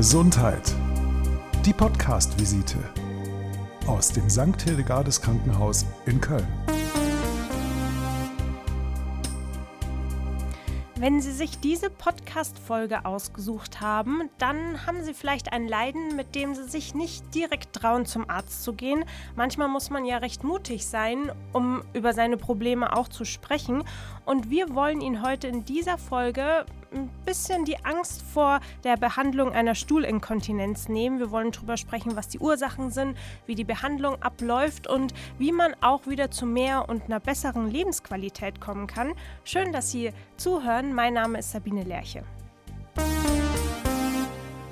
Gesundheit. Die Podcast-Visite aus dem St. Hildegardes Krankenhaus in Köln. Wenn Sie sich diese Podcast-Folge ausgesucht haben, dann haben Sie vielleicht ein Leiden, mit dem Sie sich nicht direkt trauen, zum Arzt zu gehen. Manchmal muss man ja recht mutig sein, um über seine Probleme auch zu sprechen. Und wir wollen Ihnen heute in dieser Folge ein bisschen die Angst vor der Behandlung einer Stuhlinkontinenz nehmen. Wir wollen darüber sprechen, was die Ursachen sind, wie die Behandlung abläuft und wie man auch wieder zu mehr und einer besseren Lebensqualität kommen kann. Schön, dass Sie zuhören. Mein Name ist Sabine Lerche.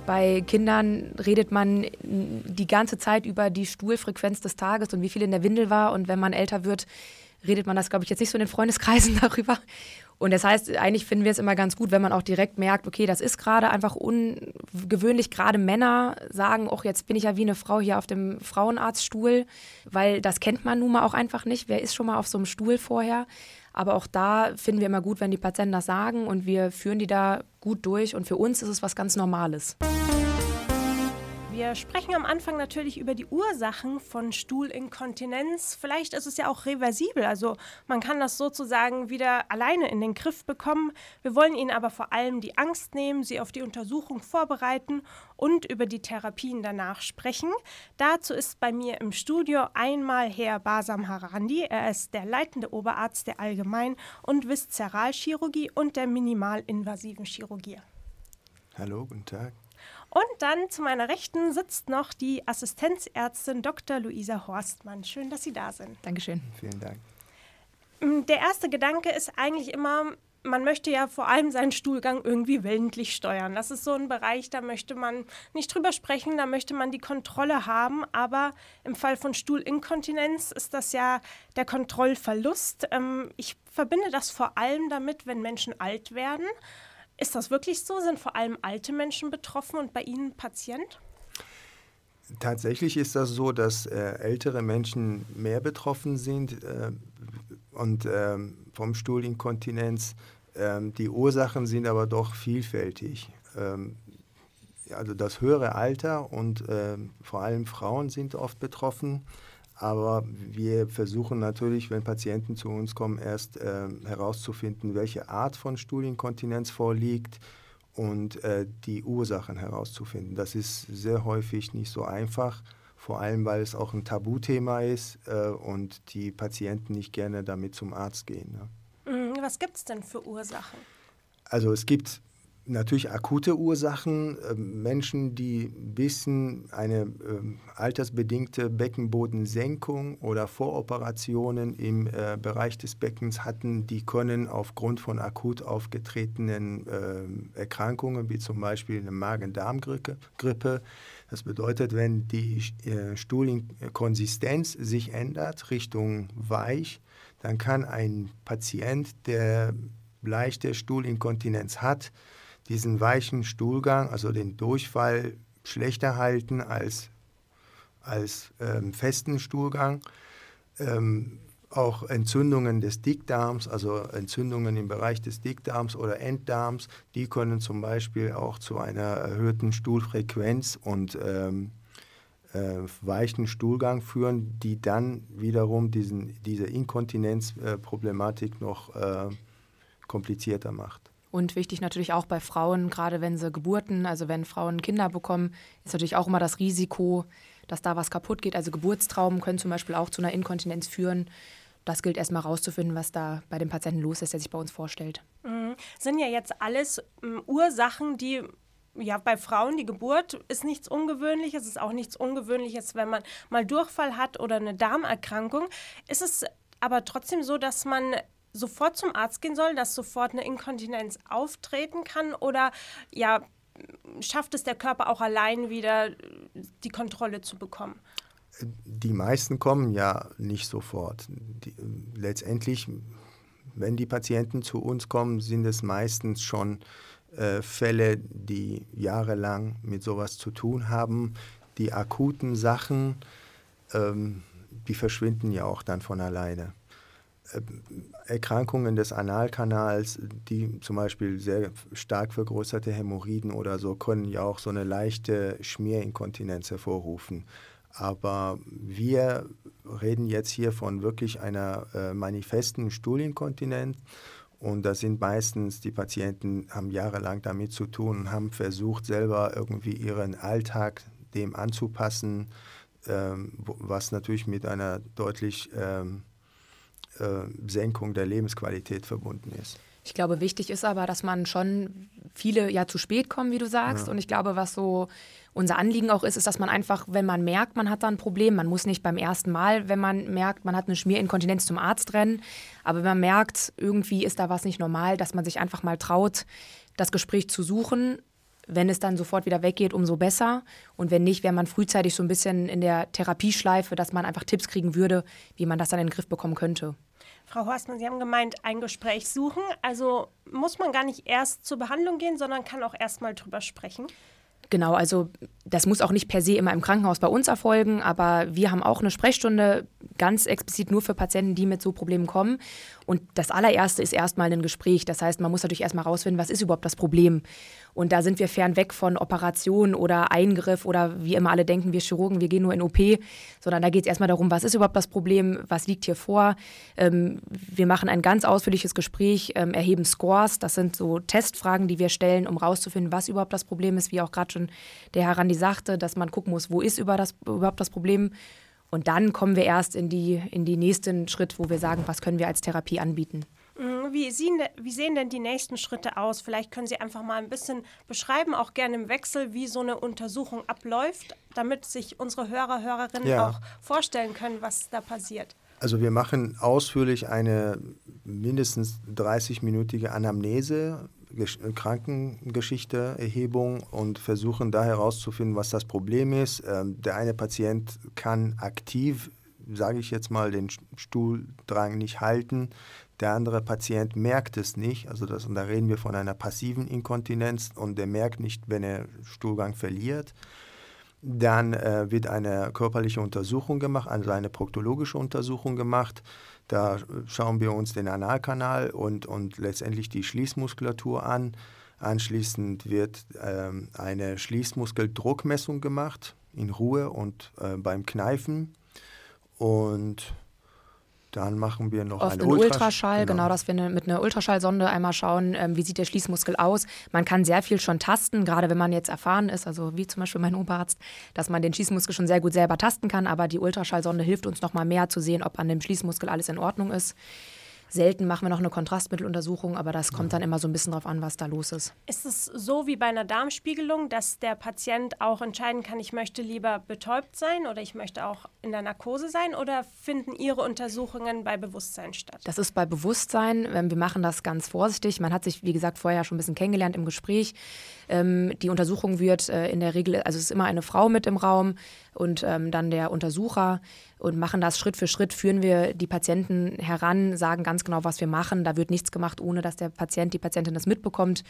Bei Kindern redet man die ganze Zeit über die Stuhlfrequenz des Tages und wie viel in der Windel war. Und wenn man älter wird, redet man das, glaube ich, jetzt nicht so in den Freundeskreisen darüber. Und das heißt, eigentlich finden wir es immer ganz gut, wenn man auch direkt merkt, okay, das ist gerade einfach ungewöhnlich. Gerade Männer sagen, ach, jetzt bin ich ja wie eine Frau hier auf dem Frauenarztstuhl, weil das kennt man nun mal auch einfach nicht. Wer ist schon mal auf so einem Stuhl vorher? Aber auch da finden wir immer gut, wenn die Patienten das sagen und wir führen die da gut durch. Und für uns ist es was ganz Normales. Wir sprechen am Anfang natürlich über die Ursachen von Stuhlinkontinenz. Vielleicht ist es ja auch reversibel, also man kann das sozusagen wieder alleine in den Griff bekommen. Wir wollen Ihnen aber vor allem die Angst nehmen, Sie auf die Untersuchung vorbereiten und über die Therapien danach sprechen. Dazu ist bei mir im Studio einmal Herr Basam Harandi. Er ist der leitende Oberarzt der Allgemein- und Viszeralchirurgie und der minimalinvasiven Chirurgie. Hallo, guten Tag. Und dann zu meiner Rechten sitzt noch die Assistenzärztin Dr. Luisa Horstmann. Schön, dass Sie da sind. Dankeschön. Vielen Dank. Mm, der erste Gedanke ist eigentlich immer, man möchte ja vor allem seinen Stuhlgang irgendwie willentlich steuern. Das ist so ein Bereich, da möchte man nicht drüber sprechen, da möchte man die Kontrolle haben. Aber im Fall von Stuhlinkontinenz ist das ja der Kontrollverlust. Ähm, ich verbinde das vor allem damit, wenn Menschen alt werden. Ist das wirklich so? Sind vor allem alte Menschen betroffen und bei Ihnen Patient? Tatsächlich ist das so, dass äh, ältere Menschen mehr betroffen sind äh, und äh, vom Stuhlinkontinenz. Ähm, die Ursachen sind aber doch vielfältig. Ähm, also das höhere Alter und ähm, vor allem Frauen sind oft betroffen. Aber wir versuchen natürlich, wenn Patienten zu uns kommen, erst äh, herauszufinden, welche Art von Stuhlinkontinenz vorliegt und äh, die Ursachen herauszufinden. Das ist sehr häufig nicht so einfach, vor allem weil es auch ein Tabuthema ist äh, und die Patienten nicht gerne damit zum Arzt gehen. Ne? Mhm, was gibt es denn für Ursachen? Also es gibt natürlich akute Ursachen. Ähm, Menschen, die wissen, eine ähm, altersbedingte Beckenbodensenkung oder Voroperationen im äh, Bereich des Beckens hatten, die können aufgrund von akut aufgetretenen ähm, Erkrankungen, wie zum Beispiel eine Magen-Darm-Grippe, das bedeutet, wenn die äh, Stuhlkonsistenz sich ändert Richtung weich, dann kann ein Patient, der leichte Stuhlinkontinenz hat, diesen weichen Stuhlgang, also den Durchfall, schlechter halten als, als ähm, festen Stuhlgang. Ähm, auch Entzündungen des Dickdarms, also Entzündungen im Bereich des Dickdarms oder Enddarms, die können zum Beispiel auch zu einer erhöhten Stuhlfrequenz und ähm, äh, weichen Stuhlgang führen, die dann wiederum diesen, diese Inkontinenzproblematik noch äh, komplizierter macht. Und wichtig natürlich auch bei Frauen, gerade wenn sie Geburten, also wenn Frauen Kinder bekommen, ist natürlich auch immer das Risiko, dass da was kaputt geht. Also Geburtstraumen können zum Beispiel auch zu einer Inkontinenz führen. Das gilt erstmal rauszufinden, was da bei dem Patienten los ist, der sich bei uns vorstellt. Mhm. Sind ja jetzt alles ähm, Ursachen, die ja, bei Frauen die Geburt ist nichts Ungewöhnliches, ist auch nichts Ungewöhnliches, wenn man mal Durchfall hat oder eine Darmerkrankung. Ist es aber trotzdem so, dass man sofort zum Arzt gehen soll, dass sofort eine Inkontinenz auftreten kann oder ja, schafft es der Körper auch allein wieder die Kontrolle zu bekommen? Die meisten kommen ja nicht sofort. Die, letztendlich, wenn die Patienten zu uns kommen, sind es meistens schon äh, Fälle, die jahrelang mit sowas zu tun haben. Die akuten Sachen, ähm, die verschwinden ja auch dann von alleine. Erkrankungen des Analkanals, die zum Beispiel sehr stark vergrößerte Hämorrhoiden oder so, können ja auch so eine leichte Schmierinkontinenz hervorrufen. Aber wir reden jetzt hier von wirklich einer äh, manifesten Stuhlinkontinenz. Und das sind meistens, die Patienten haben jahrelang damit zu tun und haben versucht, selber irgendwie ihren Alltag dem anzupassen, ähm, was natürlich mit einer deutlich ähm, äh, Senkung der Lebensqualität verbunden ist. Ich glaube, wichtig ist aber, dass man schon viele ja zu spät kommen, wie du sagst. Ja. Und ich glaube, was so unser Anliegen auch ist, ist, dass man einfach, wenn man merkt, man hat da ein Problem, man muss nicht beim ersten Mal, wenn man merkt, man hat eine Schmierinkontinenz zum Arzt rennen, aber wenn man merkt, irgendwie ist da was nicht normal, dass man sich einfach mal traut, das Gespräch zu suchen. Wenn es dann sofort wieder weggeht, umso besser. Und wenn nicht, wäre man frühzeitig so ein bisschen in der Therapieschleife, dass man einfach Tipps kriegen würde, wie man das dann in den Griff bekommen könnte. Frau Horstmann, Sie haben gemeint, ein Gespräch suchen. Also muss man gar nicht erst zur Behandlung gehen, sondern kann auch erst mal drüber sprechen. Genau, also das muss auch nicht per se immer im Krankenhaus bei uns erfolgen, aber wir haben auch eine Sprechstunde ganz explizit nur für Patienten, die mit so Problemen kommen. Und das allererste ist erstmal ein Gespräch. Das heißt, man muss natürlich erstmal rausfinden, was ist überhaupt das Problem. Und da sind wir fernweg von Operation oder Eingriff oder wie immer alle denken, wir Chirurgen, wir gehen nur in OP, sondern da geht es erstmal darum, was ist überhaupt das Problem, was liegt hier vor. Ähm, wir machen ein ganz ausführliches Gespräch, ähm, erheben Scores. Das sind so Testfragen, die wir stellen, um rauszufinden, was überhaupt das Problem ist, wie auch gerade schon der Herr Randi sagte, dass man gucken muss, wo ist über das, überhaupt das Problem und dann kommen wir erst in, die, in den nächsten Schritt, wo wir sagen, was können wir als Therapie anbieten. Mhm, wie sehen, wie sehen denn die nächsten Schritte aus? Vielleicht können Sie einfach mal ein bisschen beschreiben, auch gerne im Wechsel, wie so eine Untersuchung abläuft, damit sich unsere Hörer, Hörerinnen ja. auch vorstellen können, was da passiert. Also wir machen ausführlich eine mindestens 30-minütige Anamnese Krankengeschichte, Erhebung und versuchen da herauszufinden, was das Problem ist. Ähm, der eine Patient kann aktiv, sage ich jetzt mal, den Stuhldrang nicht halten. Der andere Patient merkt es nicht. Also das, und da reden wir von einer passiven Inkontinenz und der merkt nicht, wenn er Stuhlgang verliert. Dann äh, wird eine körperliche Untersuchung gemacht, also eine proktologische Untersuchung gemacht. Da schauen wir uns den Analkanal und, und letztendlich die Schließmuskulatur an. Anschließend wird ähm, eine Schließmuskeldruckmessung gemacht, in Ruhe und äh, beim Kneifen. Und dann machen wir noch Oft einen Ultraschall, Ultraschall genau. genau. dass wir ne, mit einer Ultraschallsonde einmal schauen, ähm, wie sieht der Schließmuskel aus. Man kann sehr viel schon tasten, gerade wenn man jetzt erfahren ist, also wie zum Beispiel mein Oberarzt, dass man den Schließmuskel schon sehr gut selber tasten kann, aber die Ultraschallsonde hilft uns nochmal mehr zu sehen, ob an dem Schließmuskel alles in Ordnung ist. Selten machen wir noch eine Kontrastmitteluntersuchung, aber das kommt dann immer so ein bisschen drauf an, was da los ist. Ist es so wie bei einer Darmspiegelung, dass der Patient auch entscheiden kann, ich möchte lieber betäubt sein oder ich möchte auch in der Narkose sein oder finden Ihre Untersuchungen bei Bewusstsein statt? Das ist bei Bewusstsein. Ähm, wir machen das ganz vorsichtig. Man hat sich, wie gesagt, vorher schon ein bisschen kennengelernt im Gespräch. Ähm, die Untersuchung wird äh, in der Regel, also es ist immer eine Frau mit im Raum und ähm, dann der Untersucher und machen das Schritt für Schritt, führen wir die Patienten heran, sagen ganz genau, was wir machen. Da wird nichts gemacht, ohne dass der Patient, die Patientin das mitbekommt.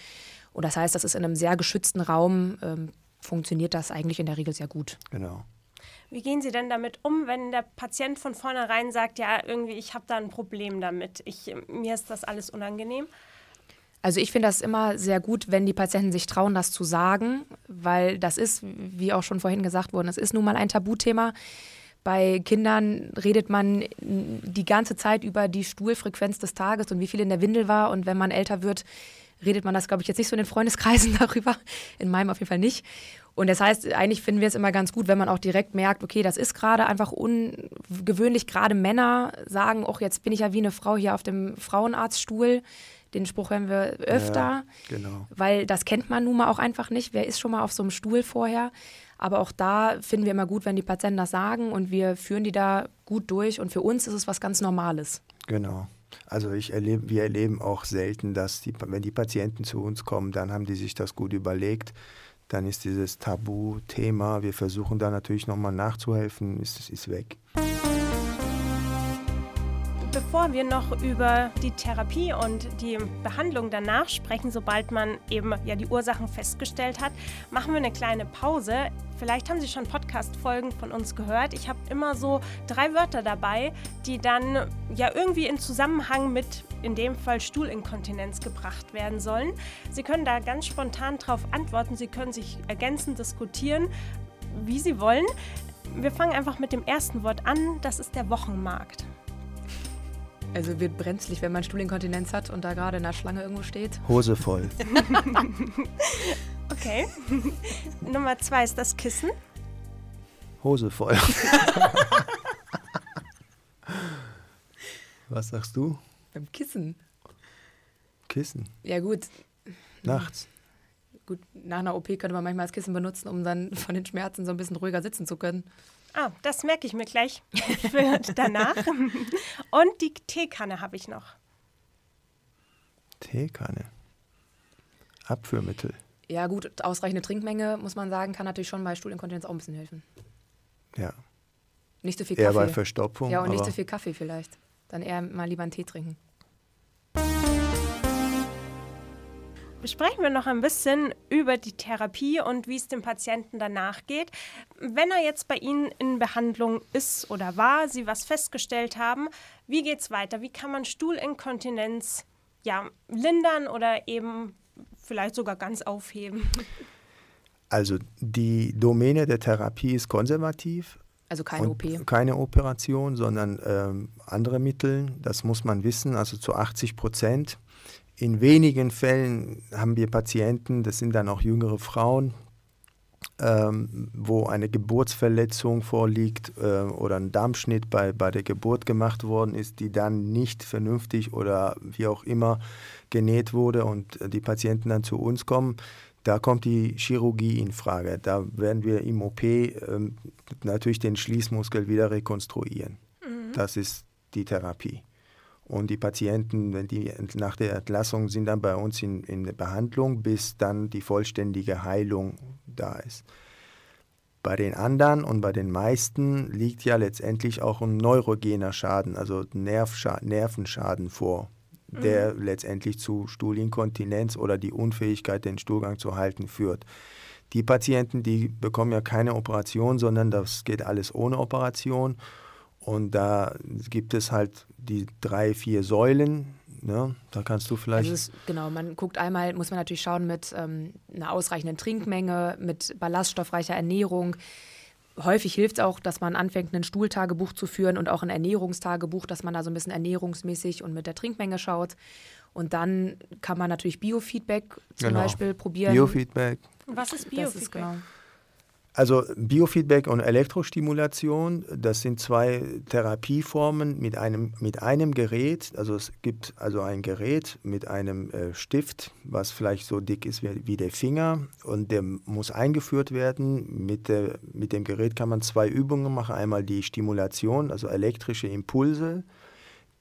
Und das heißt, das ist in einem sehr geschützten Raum, ähm, funktioniert das eigentlich in der Regel sehr gut. Genau. Wie gehen Sie denn damit um, wenn der Patient von vornherein sagt, ja, irgendwie, ich habe da ein Problem damit, ich, mir ist das alles unangenehm? Also ich finde das immer sehr gut, wenn die Patienten sich trauen, das zu sagen, weil das ist, wie auch schon vorhin gesagt wurde, es ist nun mal ein Tabuthema. Bei Kindern redet man die ganze Zeit über die Stuhlfrequenz des Tages und wie viel in der Windel war. Und wenn man älter wird, redet man das, glaube ich, jetzt nicht so in den Freundeskreisen darüber. In meinem auf jeden Fall nicht. Und das heißt, eigentlich finden wir es immer ganz gut, wenn man auch direkt merkt, okay, das ist gerade einfach ungewöhnlich. Gerade Männer sagen, ach, jetzt bin ich ja wie eine Frau hier auf dem Frauenarztstuhl. Den Spruch hören wir öfter, ja, genau. weil das kennt man nun mal auch einfach nicht. Wer ist schon mal auf so einem Stuhl vorher? Aber auch da finden wir immer gut, wenn die Patienten das sagen und wir führen die da gut durch. Und für uns ist es was ganz Normales. Genau. Also ich erlebe, wir erleben auch selten, dass die, wenn die Patienten zu uns kommen, dann haben die sich das gut überlegt. Dann ist dieses Tabuthema, wir versuchen da natürlich nochmal nachzuhelfen, ist, ist weg bevor wir noch über die Therapie und die Behandlung danach sprechen, sobald man eben ja die Ursachen festgestellt hat, machen wir eine kleine Pause. Vielleicht haben Sie schon Podcast-Folgen von uns gehört. Ich habe immer so drei Wörter dabei, die dann ja irgendwie in Zusammenhang mit, in dem Fall Stuhlinkontinenz, gebracht werden sollen. Sie können da ganz spontan drauf antworten. Sie können sich ergänzend diskutieren, wie Sie wollen. Wir fangen einfach mit dem ersten Wort an. Das ist der Wochenmarkt. Also wird brenzlig, wenn man Stuhlinkontinenz hat und da gerade in der Schlange irgendwo steht. Hose voll. okay. Nummer zwei ist das Kissen. Hose voll. Was sagst du? Beim Kissen. Kissen. Ja gut. Nachts. Gut, nach einer OP könnte man manchmal das Kissen benutzen, um dann von den Schmerzen so ein bisschen ruhiger sitzen zu können. Ah, das merke ich mir gleich für danach. Und die Teekanne habe ich noch. Teekanne. Abführmittel. Ja, gut, ausreichende Trinkmenge, muss man sagen, kann natürlich schon bei Stuhlinkontinenz auch ein bisschen helfen. Ja. Nicht so viel Eher Kaffee. bei Verstopfung. ja, und nicht so viel Kaffee vielleicht. Dann eher mal lieber einen Tee trinken. Besprechen wir noch ein bisschen über die Therapie und wie es dem Patienten danach geht. Wenn er jetzt bei Ihnen in Behandlung ist oder war, Sie was festgestellt haben, wie geht es weiter? Wie kann man Stuhlinkontinenz ja, lindern oder eben vielleicht sogar ganz aufheben? Also die Domäne der Therapie ist konservativ. Also keine OP. Keine Operation, sondern ähm, andere Mittel. Das muss man wissen, also zu 80 Prozent. In wenigen Fällen haben wir Patienten, das sind dann auch jüngere Frauen, ähm, wo eine Geburtsverletzung vorliegt äh, oder ein Darmschnitt bei, bei der Geburt gemacht worden ist, die dann nicht vernünftig oder wie auch immer genäht wurde und die Patienten dann zu uns kommen. Da kommt die Chirurgie in Frage. Da werden wir im OP ähm, natürlich den Schließmuskel wieder rekonstruieren. Das ist die Therapie. Und die Patienten, wenn die nach der Entlassung sind dann bei uns in, in der Behandlung, bis dann die vollständige Heilung da ist. Bei den anderen und bei den meisten liegt ja letztendlich auch ein neurogener Schaden, also Nervscha Nervenschaden vor, der letztendlich zu Stuhlinkontinenz oder die Unfähigkeit, den Stuhlgang zu halten, führt. Die Patienten, die bekommen ja keine Operation, sondern das geht alles ohne Operation. Und da gibt es halt die drei, vier Säulen. Ne? Da kannst du vielleicht. Also es, genau, man guckt einmal, muss man natürlich schauen mit ähm, einer ausreichenden Trinkmenge, mit ballaststoffreicher Ernährung. Häufig hilft es auch, dass man anfängt, ein Stuhltagebuch zu führen und auch ein Ernährungstagebuch, dass man da so ein bisschen ernährungsmäßig und mit der Trinkmenge schaut. Und dann kann man natürlich Biofeedback zum Genau. Beispiel probieren. Biofeedback. Was ist Das Biofeedback? ist genau. Also Biofeedback und Elektrostimulation, das sind zwei Therapieformen mit einem, mit einem Gerät. Also es gibt also ein Gerät mit einem äh, Stift, was vielleicht so dick ist wie, wie der Finger und der muss eingeführt werden. Mit, der, mit dem Gerät kann man zwei Übungen machen. Einmal die Stimulation, also elektrische Impulse,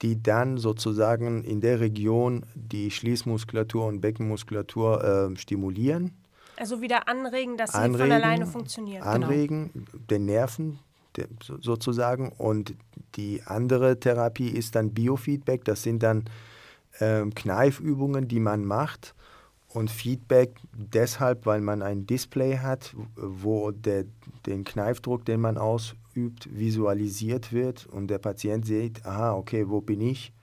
die dann sozusagen in der Region die Schließmuskulatur und Beckenmuskulatur äh, stimulieren Also wieder anregen, dass sie anregen, von alleine funktionieren. Anregen, den Nerven der, so, sozusagen. Und die andere Therapie ist dann Biofeedback. Das sind dann ähm, Kneifübungen, die man macht. Und Feedback deshalb, weil man ein Display hat, wo der, den Kneifdruck, den man ausübt, visualisiert wird und der Patient sieht, aha, okay, wo bin ich?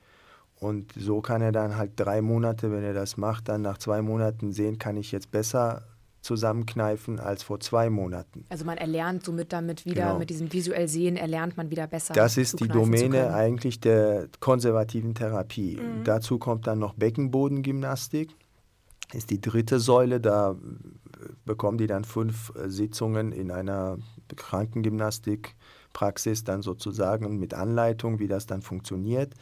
Und so kann er dann halt drei Monate, wenn er das macht, dann nach zwei Monaten sehen, kann ich jetzt besser zusammenkneifen als vor zwei Monaten. Also man erlernt somit damit wieder, Genau. mit diesem visuell Sehen erlernt man wieder besser. Das ist die Domäne eigentlich der konservativen Therapie. Dazu kommt dann noch Beckenbodengymnastik. Ist die dritte Säule. Da bekommen die dann fünf äh, Sitzungen in einer Krankengymnastikpraxis dann sozusagen mit Anleitung, wie das dann funktioniert.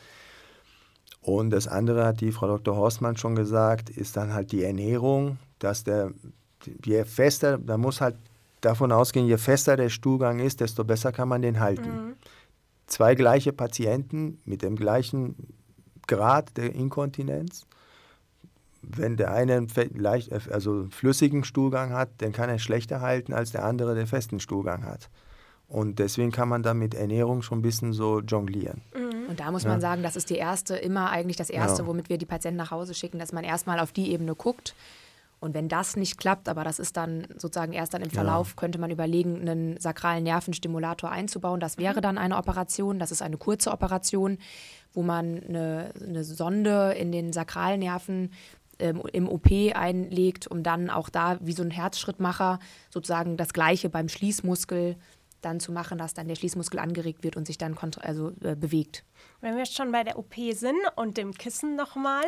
Und das andere hat die Frau Dr. Horstmann schon gesagt, ist dann halt die Ernährung, dass der, je fester, da muss halt davon ausgehen, je fester der Stuhlgang ist, desto besser kann man den halten. Zwei gleiche Patienten mit dem gleichen Grad der Inkontinenz. Wenn der eine einen leicht, also flüssigen Stuhlgang hat, dann kann er schlechter halten als der andere, der festen Stuhlgang hat. Und deswegen kann man da mit Ernährung schon ein bisschen so jonglieren. Mhm. Und da muss man sagen, das ist die erste, immer eigentlich das Erste, Ja. womit wir die Patienten nach Hause schicken, dass man erstmal auf die Ebene guckt. Und wenn das nicht klappt, aber das ist dann sozusagen erst dann im Verlauf, könnte man überlegen, einen sakralen Nervenstimulator einzubauen. Das wäre dann eine Operation. Das ist eine kurze Operation, wo man eine, eine Sonde in den Sakralnerven ähm, im OP einlegt, um dann auch da wie so ein Herzschrittmacher sozusagen das Gleiche beim Schließmuskel dann zu machen, dass dann der Schließmuskel angeregt wird und sich dann kontra- also, äh, bewegt. Wenn wir jetzt schon bei der OP sind und dem Kissen nochmal,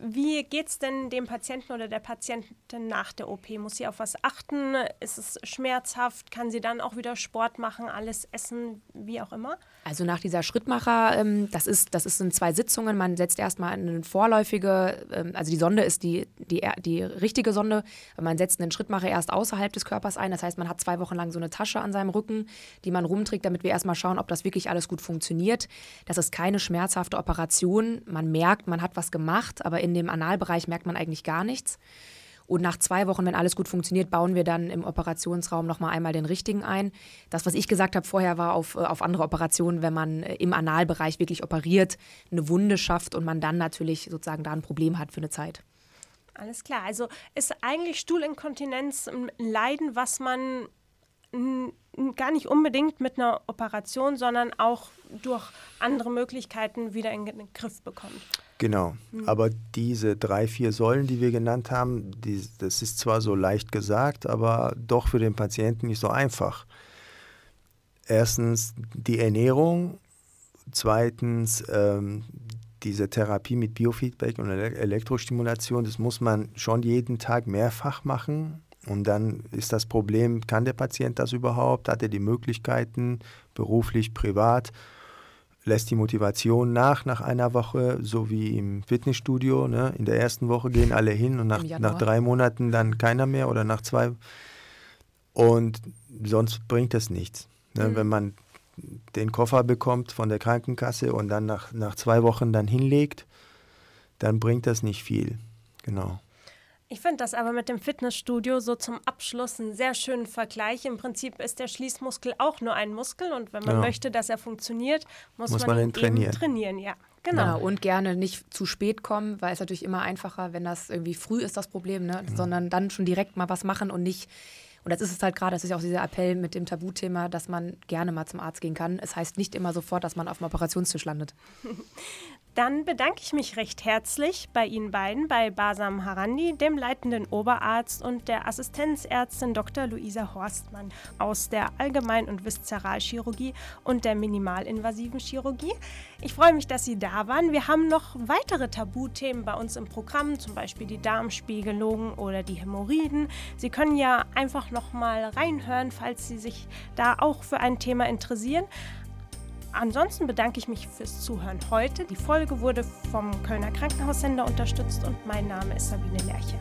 wie geht es denn dem Patienten oder der Patientin nach der OP? Muss sie auf was achten? Ist es schmerzhaft? Kann sie dann auch wieder Sport machen, alles essen, wie auch immer? Also nach dieser Schrittmacher, ähm, das ist, das ist in zwei Sitzungen. Man setzt erstmal eine vorläufige, ähm, also die Sonde ist die, die, die richtige Sonde. Man setzt einen Schrittmacher erst außerhalb des Körpers ein. Das heißt, man hat zwei Wochen lang so eine Tasche an seinem Rücken, die man rumträgt, damit wir erstmal schauen, ob das wirklich alles gut funktioniert. Das ist keine schmerzhafte Operation. Man merkt, man hat was gemacht, aber in dem Analbereich merkt man eigentlich gar nichts. Und nach zwei Wochen, wenn alles gut funktioniert, bauen wir dann im Operationsraum nochmal einmal den richtigen ein. Das, was ich gesagt habe vorher, war auf, äh, auf andere Operationen, wenn man äh, im Analbereich wirklich operiert, eine Wunde schafft und man dann natürlich sozusagen da ein Problem hat für eine Zeit. Alles klar. Also ist eigentlich Stuhlinkontinenz ein Leiden, was man gar nicht unbedingt mit einer Operation, sondern auch durch andere Möglichkeiten wieder in den Griff bekommt. Genau. Aber diese drei, vier Säulen, die wir genannt haben, die, das ist zwar so leicht gesagt, aber doch für den Patienten nicht so einfach. Erstens die Ernährung, zweitens ähm, diese Therapie mit Biofeedback und Ele Elektrostimulation, das muss man schon jeden Tag mehrfach machen. Und dann ist das Problem, kann der Patient das überhaupt? Hat er die Möglichkeiten, beruflich, privat? lässt die Motivation nach nach einer Woche, so wie im Fitnessstudio. Ne? In der ersten Woche gehen alle hin und nach, nach drei Monaten dann keiner mehr oder nach zwei. Und sonst bringt das nichts. Ne? Wenn man den Koffer bekommt von der Krankenkasse und dann nach, nach zwei Wochen dann hinlegt, dann bringt das nicht viel. Genau. Ich finde das aber mit dem Fitnessstudio so zum Abschluss einen sehr schönen Vergleich. Im Prinzip ist der Schließmuskel auch nur ein Muskel und wenn man Genau. möchte, dass er funktioniert, muss, Muss man, man ihn ihn trainieren. eben trainieren. Ja, genau. Und gerne nicht zu spät kommen, weil es natürlich immer einfacher, wenn das irgendwie früh ist, das Problem, ne? sondern dann schon direkt mal was machen und nicht. Und das ist es halt gerade, das ist ja auch dieser Appell mit dem Tabuthema, dass man gerne mal zum Arzt gehen kann. Es heißt nicht immer sofort, dass man auf dem Operationstisch landet. Dann bedanke ich mich recht herzlich bei Ihnen beiden, bei Basam Harandi, dem leitenden Oberarzt und der Assistenzärztin Dr. Luisa Horstmann aus der Allgemein- und Viszeralchirurgie und der minimalinvasiven Chirurgie. Ich freue mich, dass Sie da waren. Wir haben noch weitere Tabuthemen bei uns im Programm, zum Beispiel die Darmspiegelung oder die Hämorrhoiden. Sie können ja einfach noch mal reinhören, falls Sie sich da auch für ein Thema interessieren. Ansonsten bedanke ich mich fürs Zuhören heute. Die Folge wurde vom Kölner Krankenhaussender unterstützt und mein Name ist Sabine Lerche.